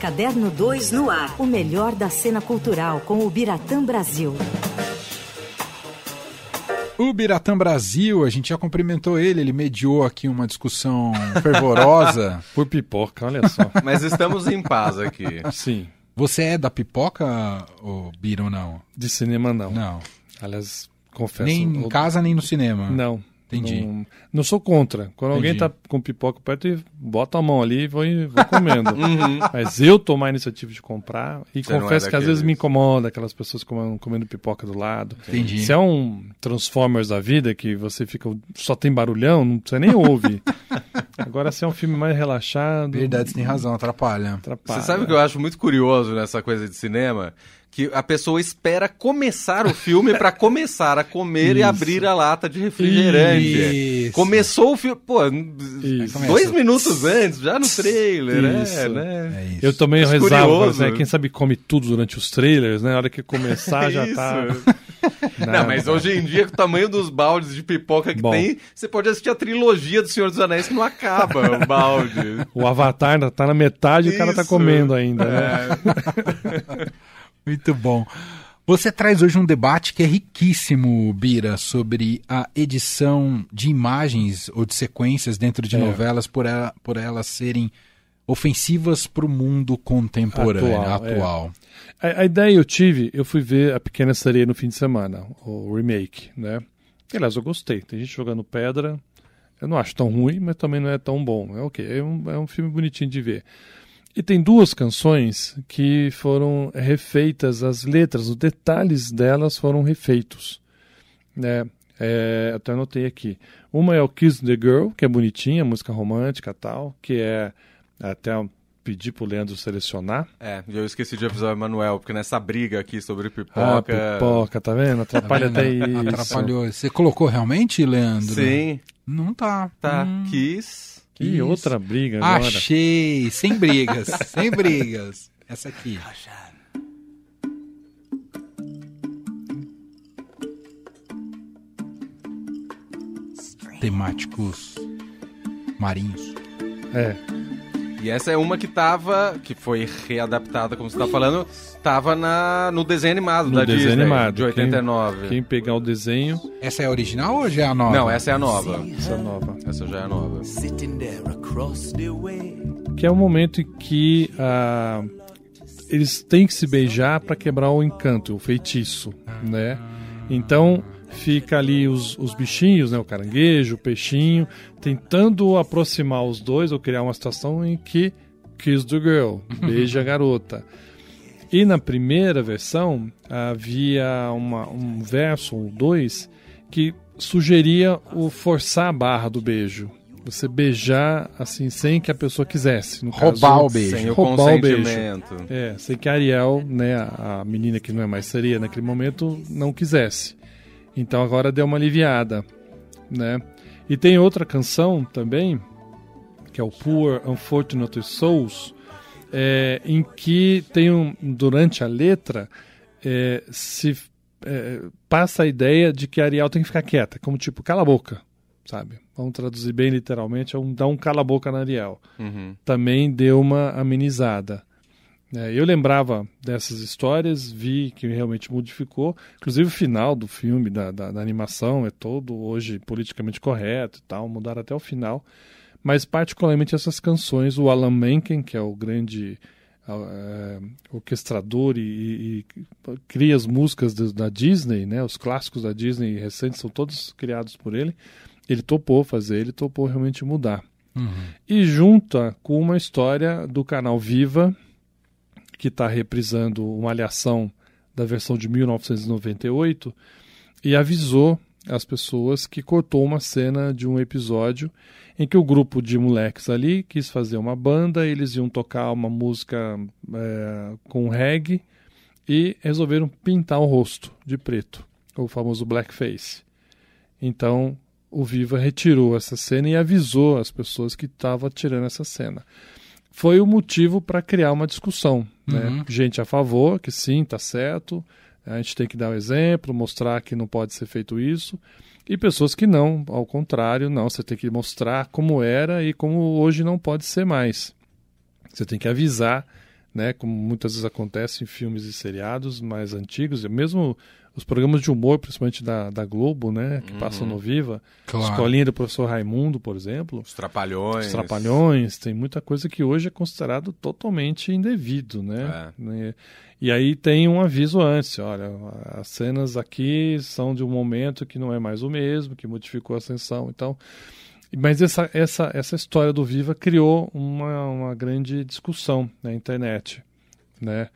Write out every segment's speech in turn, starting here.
Caderno 2 no ar. O melhor da cena cultural com o Biratã Brasil. O Biratã Brasil, a gente já cumprimentou ele, ele mediou aqui uma discussão fervorosa. Por pipoca, olha só. Mas estamos em paz aqui. Sim. Você é da pipoca, ou Bira, ou não? De cinema, não. Não. Aliás, confesso. Nem em casa, nem no cinema. Não. Entendi. Não, não sou contra. Quando alguém Entendi. tá com pipoca perto, eu boto a mão ali e vou, vou comendo. Uhum. Mas eu tomar a iniciativa de comprar, e Você não confesso é que às vezes me incomoda aquelas pessoas comendo, comendo pipoca do lado. Entendi. Se é um Transformers da vida, que você fica só tem barulhão, não, você nem ouve. Agora, se é um filme mais relaxado. Verdade, você tem razão, atrapalha. atrapalha. Você sabe o que eu acho muito curioso nessa coisa de cinema? Que a pessoa espera começar o filme pra começar a comer e Isso. abrir a lata de refrigerante. Isso. Começou o filme, pô, Isso. dois minutos antes, já no trailer, Isso. é, né? É isso. Eu também Acho rezava, curioso. né? quem sabe come tudo durante os trailers, né? A hora que começar já tá. Não, mas hoje em dia, com o tamanho dos baldes de pipoca que Bom. tem, você pode assistir a trilogia do Senhor dos Anéis que não acaba o balde. O Avatar ainda tá na metade e o cara tá comendo ainda, né? É. Muito bom. Você traz hoje um debate que é riquíssimo, Bira, sobre a edição de imagens ou de sequências dentro de É. novelas por, ela- por elas serem ofensivas para o mundo contemporâneo, Atual, é. atual. A, a ideia eu tive, eu fui ver A Pequena Sereia no fim de semana, o remake, né? Que, aliás, eu gostei. Tem gente jogando pedra. Eu não acho tão ruim, mas também não é tão bom. É ok, é um, é um filme bonitinho de ver. E tem duas canções que foram refeitas, as letras, os detalhes delas foram refeitos. Né? É, até anotei aqui. Uma é o Kiss the Girl, que é bonitinha, música romântica tal, que é até pedir pro Leandro selecionar. É, e eu esqueci de avisar o Emanuel, porque nessa briga aqui sobre Ah, pipoca. pipoca, tá vendo? Atrapalha Tá até isso. Atrapalhou. Você colocou realmente, Leandro? Sim, Não tá. tá. Hum, Kiss. E Isso. outra briga agora. Achei. Sem brigas. sem brigas. Essa aqui. Temáticos marinhos. É, E essa é uma que tava, que foi readaptada, como você tá falando, tava na, no desenho animado No da desenho Disney, animado. de 89. quem pegar o desenho, Essa é a original ou já é a nova? Não, essa é a nova. essa nova. Essa já é a nova. Sitting there across the way. Que é o momento em que ah, eles têm que se beijar para quebrar o encanto, o feitiço, né? Então fica ali os, os bichinhos, né? O caranguejo, o peixinho, tentando aproximar os dois ou criar uma situação em que kiss the girl, beija a garota. E na primeira versão havia uma, um verso, um dois, que sugeria o forçar a barra do beijo. Você beijar assim sem que a pessoa quisesse. No Roubar caso, o beijo. Sem o Roubar o beijo. consentimento. É, sem que a Ariel, né, a a menina que não é mais seria naquele momento, não quisesse. Então agora deu uma aliviada, né? E tem outra canção também, que é o Poor Unfortunate Souls, é, em que tem um, durante a letra é, se é, passa a ideia de que a Ariel tem que ficar quieta, como tipo, cala a boca, sabe? Vamos traduzir bem literalmente, é um, dá um cala a boca na Ariel Uhum. também deu uma amenizada. É, eu lembrava dessas histórias, vi que realmente modificou. Inclusive o final do filme, da, da, da animação, é todo hoje politicamente correto e tal, mudaram até o final. Mas particularmente essas canções, o Alan Menken, que é o grande é, orquestrador e, e- e cria as músicas da, da Disney, né? Os clássicos da Disney recentes são todos criados por ele. Ele topou fazer, ele topou realmente mudar e junta com uma história do canal Viva, que está reprisando uma alhação da versão de 1998, e avisou as pessoas que cortou uma cena de um episódio em que o grupo de moleques ali quis fazer uma banda, eles iam tocar uma música é, com reggae e resolveram pintar o rosto de preto, o famoso blackface. Então o Viva retirou essa cena e avisou as pessoas que estava tirando essa cena. Foi o motivo para criar uma discussão. Né? Uhum. Gente a favor, que sim, tá certo, a gente tem que dar o exemplo, mostrar que não pode ser feito isso. E pessoas que não, ao contrário, não, você tem que mostrar como era e como hoje não pode ser mais. Você tem que avisar né? Como muitas vezes acontece em filmes e seriados mais antigos, mesmo os programas de humor, principalmente da, da Globo, né? Que passam no Viva. Claro. Escolinha do Professor Raimundo, por exemplo. Os trapalhões. Os Trapalhões, tem muita coisa que hoje é considerado totalmente indevido, né? Né? E aí tem um aviso antes, olha, as cenas aqui são de um momento que não é mais o mesmo, que modificou a ascensão, então... Mas essa, essa, essa história do Viva criou uma, uma grande discussão na internet, né?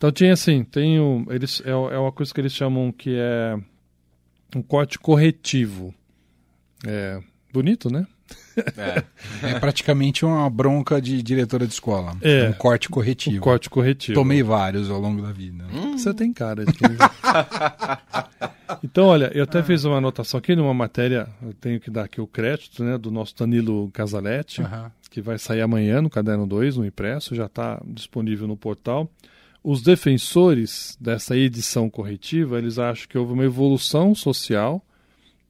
Então tinha assim, tem o, eles, é, é uma coisa que eles chamam que é um corte corretivo. É bonito, né? É. É praticamente uma bronca de diretora de escola. É. Um corte corretivo. Um corte corretivo. Tomei vários ao longo da vida. Você tem cara de quem... Então, olha, eu até fiz uma anotação aqui numa matéria, eu tenho que dar aqui o crédito, né, do nosso Danilo Casaletti, Aham. que vai sair amanhã no Caderno 2, no impresso, já está disponível no portal. Os defensores dessa edição corretiva, eles acham que houve uma evolução social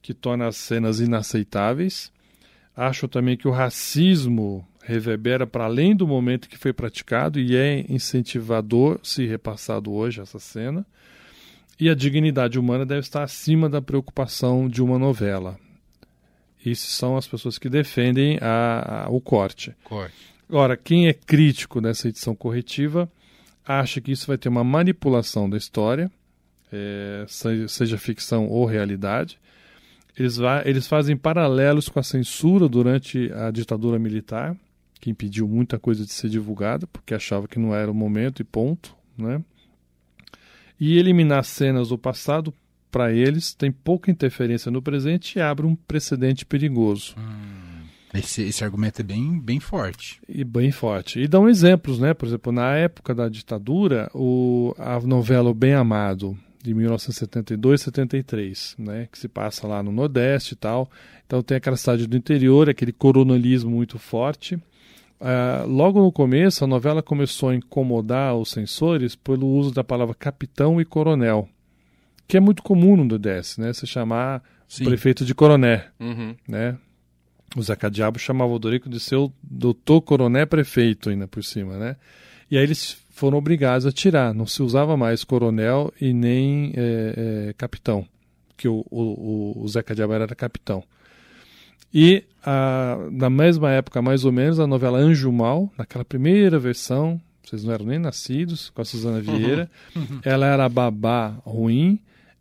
que torna as cenas inaceitáveis. Acham também que o racismo reverbera para além do momento que foi praticado e é incentivador se repassado hoje essa cena. E a dignidade humana deve estar acima da preocupação de uma novela. Isso são as pessoas que defendem a- a- o corte. Corte. Agora, quem é crítico dessa edição corretiva acha que isso vai ter uma manipulação da história, é, se- seja ficção ou realidade. Eles, eles fazem paralelos com a censura durante a ditadura militar, que impediu muita coisa de ser divulgada, porque achava que não era o momento e ponto. Né? E eliminar cenas do passado, para eles, tem pouca interferência no presente e abre um precedente perigoso. Esse, esse argumento é bem, bem forte. E bem forte. E dão exemplos, né? Por exemplo, na época da ditadura, o, a novela O Bem Amado, de 1972 73, né? Que se passa lá no Nordeste e tal. Então tem aquela cidade do interior, aquele coronelismo muito forte. Ah, logo no começo, a novela começou a incomodar os censores pelo uso da palavra capitão e coronel, que é muito comum no Nordeste, né? Se chamar Sim. o prefeito de coroné Uhum. né? O Zeca Diabo chamava o Dorico de seu doutor coroné prefeito ainda por cima, né? E aí eles foram obrigados a tirar, não se usava mais coronel e nem é, é, capitão, que o, o, o Zeca Diabo era capitão. E a, na mesma época, mais ou menos, a novela Anjo Mal, naquela primeira versão, vocês não eram nem nascidos, com a Suzana Vieira, ela era babá ruim,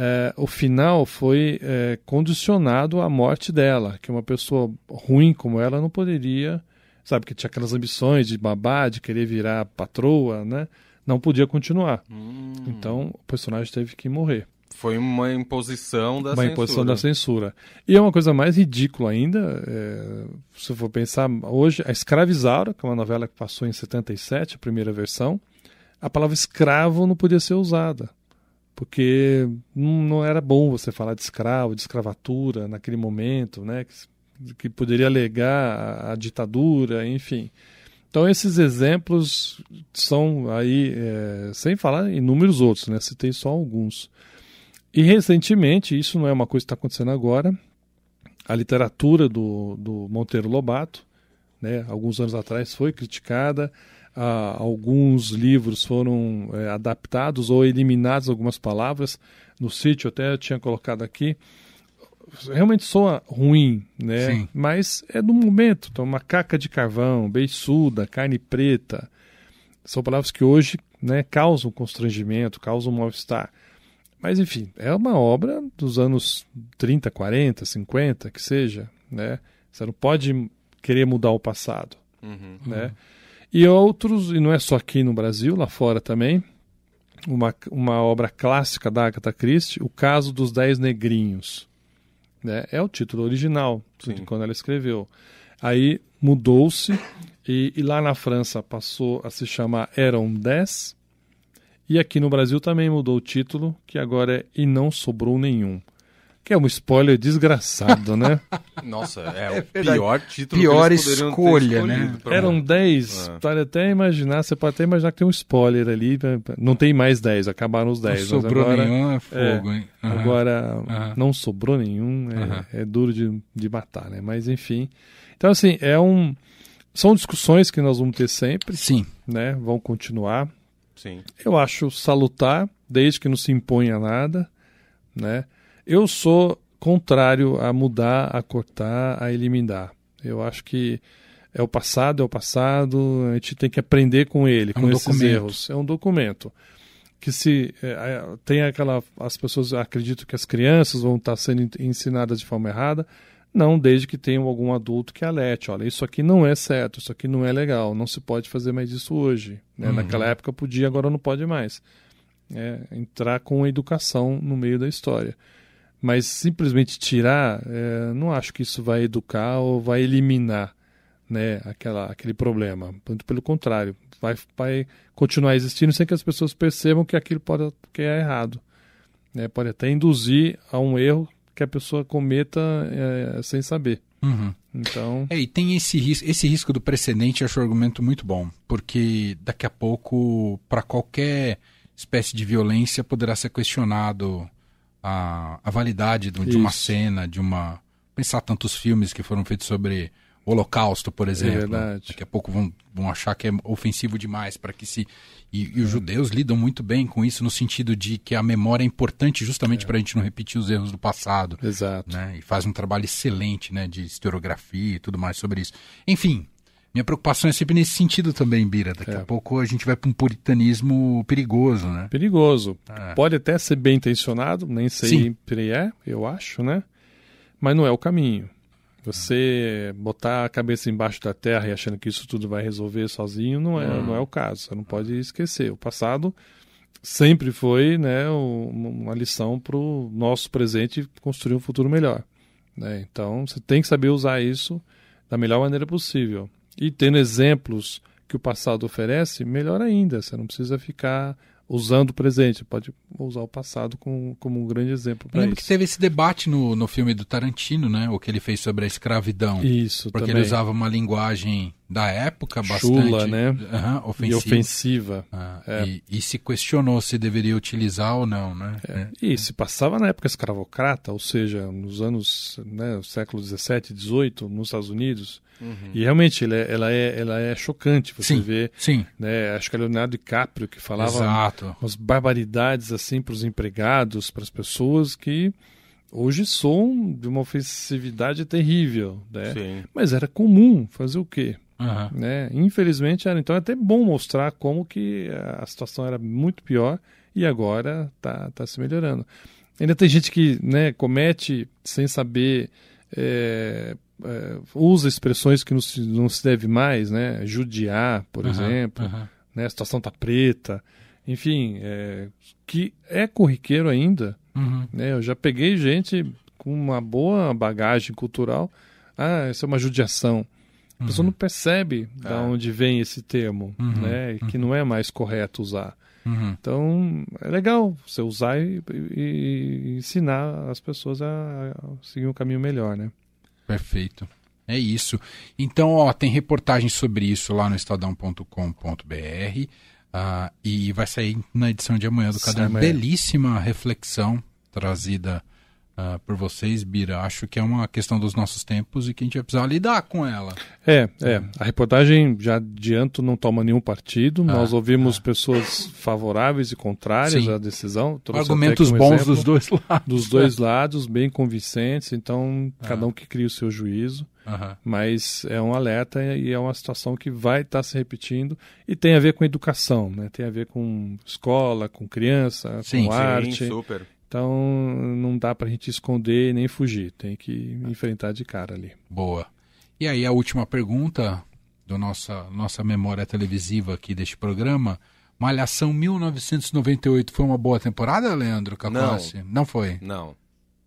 é, o final foi é, condicionado à morte dela, que uma pessoa ruim como ela não poderia, sabe, que tinha aquelas ambições de babá, de querer virar patroa, né? Não podia continuar. Então o personagem teve que morrer. Foi uma imposição da uma censura. imposição da censura. E é uma coisa mais ridícula ainda, é, se for pensar hoje, a Escravizaura, que é uma novela que passou em 77, a primeira versão, a palavra escravo não podia ser usada porque não, era bom você falar de escravo, de escravatura naquele momento, né? Que, que poderia alegar a, a ditadura, enfim. Então esses exemplos são aí, é, sem falar inúmeros outros, né? Citei só alguns. E recentemente, isso não é uma coisa que está acontecendo agora, a literatura do, do Monteiro Lobato, né? Alguns anos atrás foi criticada, ah, alguns livros foram é, adaptados ou eliminados algumas palavras. No sítio até eu tinha colocado aqui. Realmente soa ruim, né? Sim. Mas é do momento. Então, macaca de carvão, beiçuda, carne preta. São palavras que hoje né, causam constrangimento, causam mal-estar. Mas, enfim, é uma obra dos anos 30, 40, 50, que seja. Né? Você não pode querer mudar o passado. Uhum. Né? E outros, e não é só aqui no Brasil, lá fora também, uma, uma obra clássica da Agatha Christie, O Caso dos Dez Negrinhos. Né? É o título original, de quando ela escreveu. Aí mudou-se, e, e lá na França passou a se chamar Eram Dez, e aqui no Brasil também mudou o título, que agora é E Não Sobrou Nenhum. Que é um spoiler desgraçado, né? Nossa, é, o verdade. pior título Pior que eles escolha, né? Eram mim. 10, É. pode até imaginar, você pode até imaginar que tem um spoiler ali. Não tem mais 10, acabaram os Não 10. mas sobrou agora, nenhum, é fogo, hein? Aham. Agora Aham. não sobrou nenhum, é, é duro de, de matar, né? Mas enfim. Então, assim, é um. São discussões que nós vamos ter sempre, Sim. né? Vão continuar. Sim. Eu acho salutar, desde que não se imponha nada, né? Eu sou contrário a mudar, a cortar, a eliminar. Eu acho que é o passado, é o passado, a gente tem que aprender com ele, É um com esses documento. erros. É um documento que se é, é, tem aquela as pessoas acreditam que as crianças vão estar sendo en- ensinadas de forma errada. Não, desde que tenha algum adulto que alerte, olha, isso aqui não é certo, isso aqui não é legal, não se pode fazer mais isso hoje. né? Uhum. Naquela época podia, agora não pode mais. É, entrar com a educação no meio da história. Mas simplesmente tirar, é, não acho que isso vai educar ou vai eliminar né, aquela, aquele problema. Muito pelo contrário, vai, vai continuar existindo sem que as pessoas percebam que aquilo pode, que é errado. Né? Pode até induzir a um erro que a pessoa cometa é, sem saber. Uhum. Então, É, e tem esse risco, esse risco do precedente, eu acho um argumento muito bom, porque daqui a pouco, para qualquer espécie de violência, poderá ser questionado a, a validade do- de uma cena, de uma. Pensar tantos filmes que foram feitos sobre o Holocausto, por exemplo. verdade. Daqui a pouco vão, vão achar que é ofensivo demais para que se. E, e os judeus lidam muito bem com isso, no sentido de que a memória é importante justamente para a gente não repetir os erros do passado exato. né? E faz um trabalho excelente, né? De historiografia e tudo mais sobre isso. Enfim, minha preocupação é sempre nesse sentido também, Bira. Daqui É. a pouco a gente vai para um puritanismo perigoso, né? Perigoso. É. Pode até ser bem intencionado, nem Sim. sempre é, eu acho, né? Mas não é o caminho. Você botar a cabeça embaixo da terra e achando que isso tudo vai resolver sozinho não é, não é o caso. Você não pode esquecer. O passado sempre foi né, uma lição para o nosso presente construir um futuro melhor. né? Então você tem que saber usar isso da melhor maneira possível. E tendo exemplos que o passado oferece, melhor ainda. Você não precisa ficar usando o presente, pode usar o passado como, como um grande exemplo para lembro que isso. teve esse debate no, no filme do Tarantino, né? O que ele fez sobre a escravidão. Isso porque também. ele usava uma linguagem da época bastante Chula, né? Aham, E ofensiva. ofensiva. Ah, É. e, e se questionou se deveria utilizar ou não, né? É. E se passava na época escravocrata, ou seja, nos anos, né, século 17, 18, nos Estados Unidos. E realmente ela é, ela é, ela é chocante você Sim, ver, sim. né, acho que é Leonardo DiCaprio que falava Exato. umas barbaridades assim para os empregados, para as pessoas que hoje soam de uma ofensividade terrível, né? Sim. Mas era comum fazer o quê? Aham. né? Infelizmente era. Então é até bom mostrar como que a situação era muito pior e agora tá, tá se melhorando. Ainda tem gente que né, comete sem saber, é, é, usa expressões que não se, não se deve mais, né? Judiar, por Aham, exemplo, aham. né? A situação tá preta, enfim, é, que é corriqueiro ainda, Uhum. né? Eu já peguei gente com uma boa bagagem cultural. Ah, isso é uma judiação. A pessoa não percebe de É. onde vem esse termo, Uhum, né? Que não é mais correto usar. Uhum. Então, é legal você usar e, e- ensinar as pessoas a, seguir um caminho melhor, né? Perfeito. É isso. Então, ó, tem reportagem sobre isso lá no estadão.com.br. ah, e vai sair na edição de amanhã do caderno. Belíssima reflexão trazida ah, por vocês, Bira. Acho que é uma questão dos nossos tempos e que a gente vai precisar lidar com ela. É, é. A reportagem, já adianto, não toma nenhum partido. Ah, Nós ouvimos pessoas favoráveis e contrárias Sim. à decisão. Trouxe Argumentos um bons exemplo dos dois lados. dos dois lados, bem convincentes. Então, Ah. cada um que cria o seu juízo. Aham. mas é um alerta e é uma situação que vai estar se repetindo e tem a ver com educação, né? Tem a ver com escola, com criança, Sim, com sim, arte. super. Então não dá pra gente esconder nem fugir, tem que enfrentar de cara ali. Boa. E aí, a última pergunta do nossa, nossa memória televisiva aqui deste programa. Malhação 1998 foi uma boa temporada, Leandro Capassi? Não foi. Não.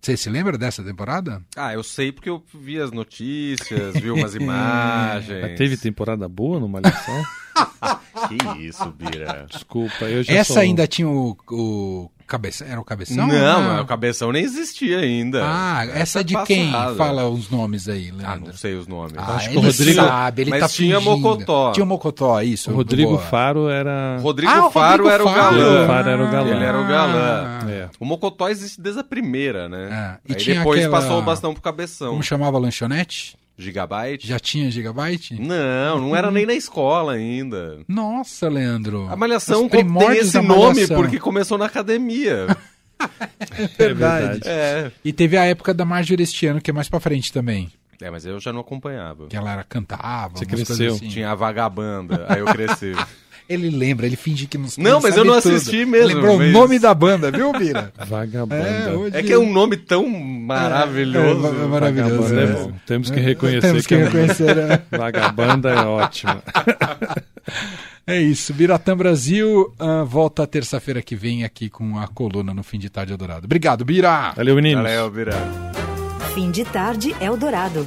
Você se lembra dessa temporada? Ah, eu sei porque eu vi as notícias, vi umas imagens. Mas teve temporada boa no Malhação? Que isso, Bira. Desculpa, eu já Essa sou... ainda tinha o, o cabeção? Era o cabeção? Não, Ah. o cabeção nem existia ainda. Ah, essa é de passada. quem? Fala os nomes aí, Ah, Leandro. não sei os nomes. Ah, Acho que ele o Rodrigo- sabe, ele Mas tá tinha fingindo. Mocotó. Tinha o Mocotó, isso. O Rodrigo boa. Faro era... Rodrigo Ah, o Faro Rodrigo era o galã. Rodrigo Faro era o galã. Ele era o galã. Ah. É. O Mocotó existe desde a primeira, né? Ah, e Aí tinha depois aquela- passou o bastão pro cabeção. Como chamava a lanchonete? Gigabyte? Já tinha Gigabyte? Não, não era nem na escola ainda. Nossa, Leandro. A Malhação tem esse nome porque começou na academia. É verdade. é. E teve a época da Marjorie este ano, que é mais pra frente também. É, mas eu já não acompanhava. Que ela era, cantava, Você cresceu. assim. Tinha a vagabanda, aí eu cresci. Ele lembra, ele finge que não Não, mas eu não tudo. assisti mesmo, Lembrou mas- o nome da banda, viu, Bira? Vagabanda. É, hoje- É que é um nome tão maravilhoso. É, é maravilhoso. Vagabanda é é. bom. Temos que reconhecer Temos que é bom. reconhecer. né? Vagabanda é ótimo. É isso. Biratã Brasil ah, volta terça-feira que vem aqui com a coluna no Fim de Tarde Adorado. Obrigado, Bira! Valeu, meninos. Valeu, Bira. Fim de tarde Eldorado.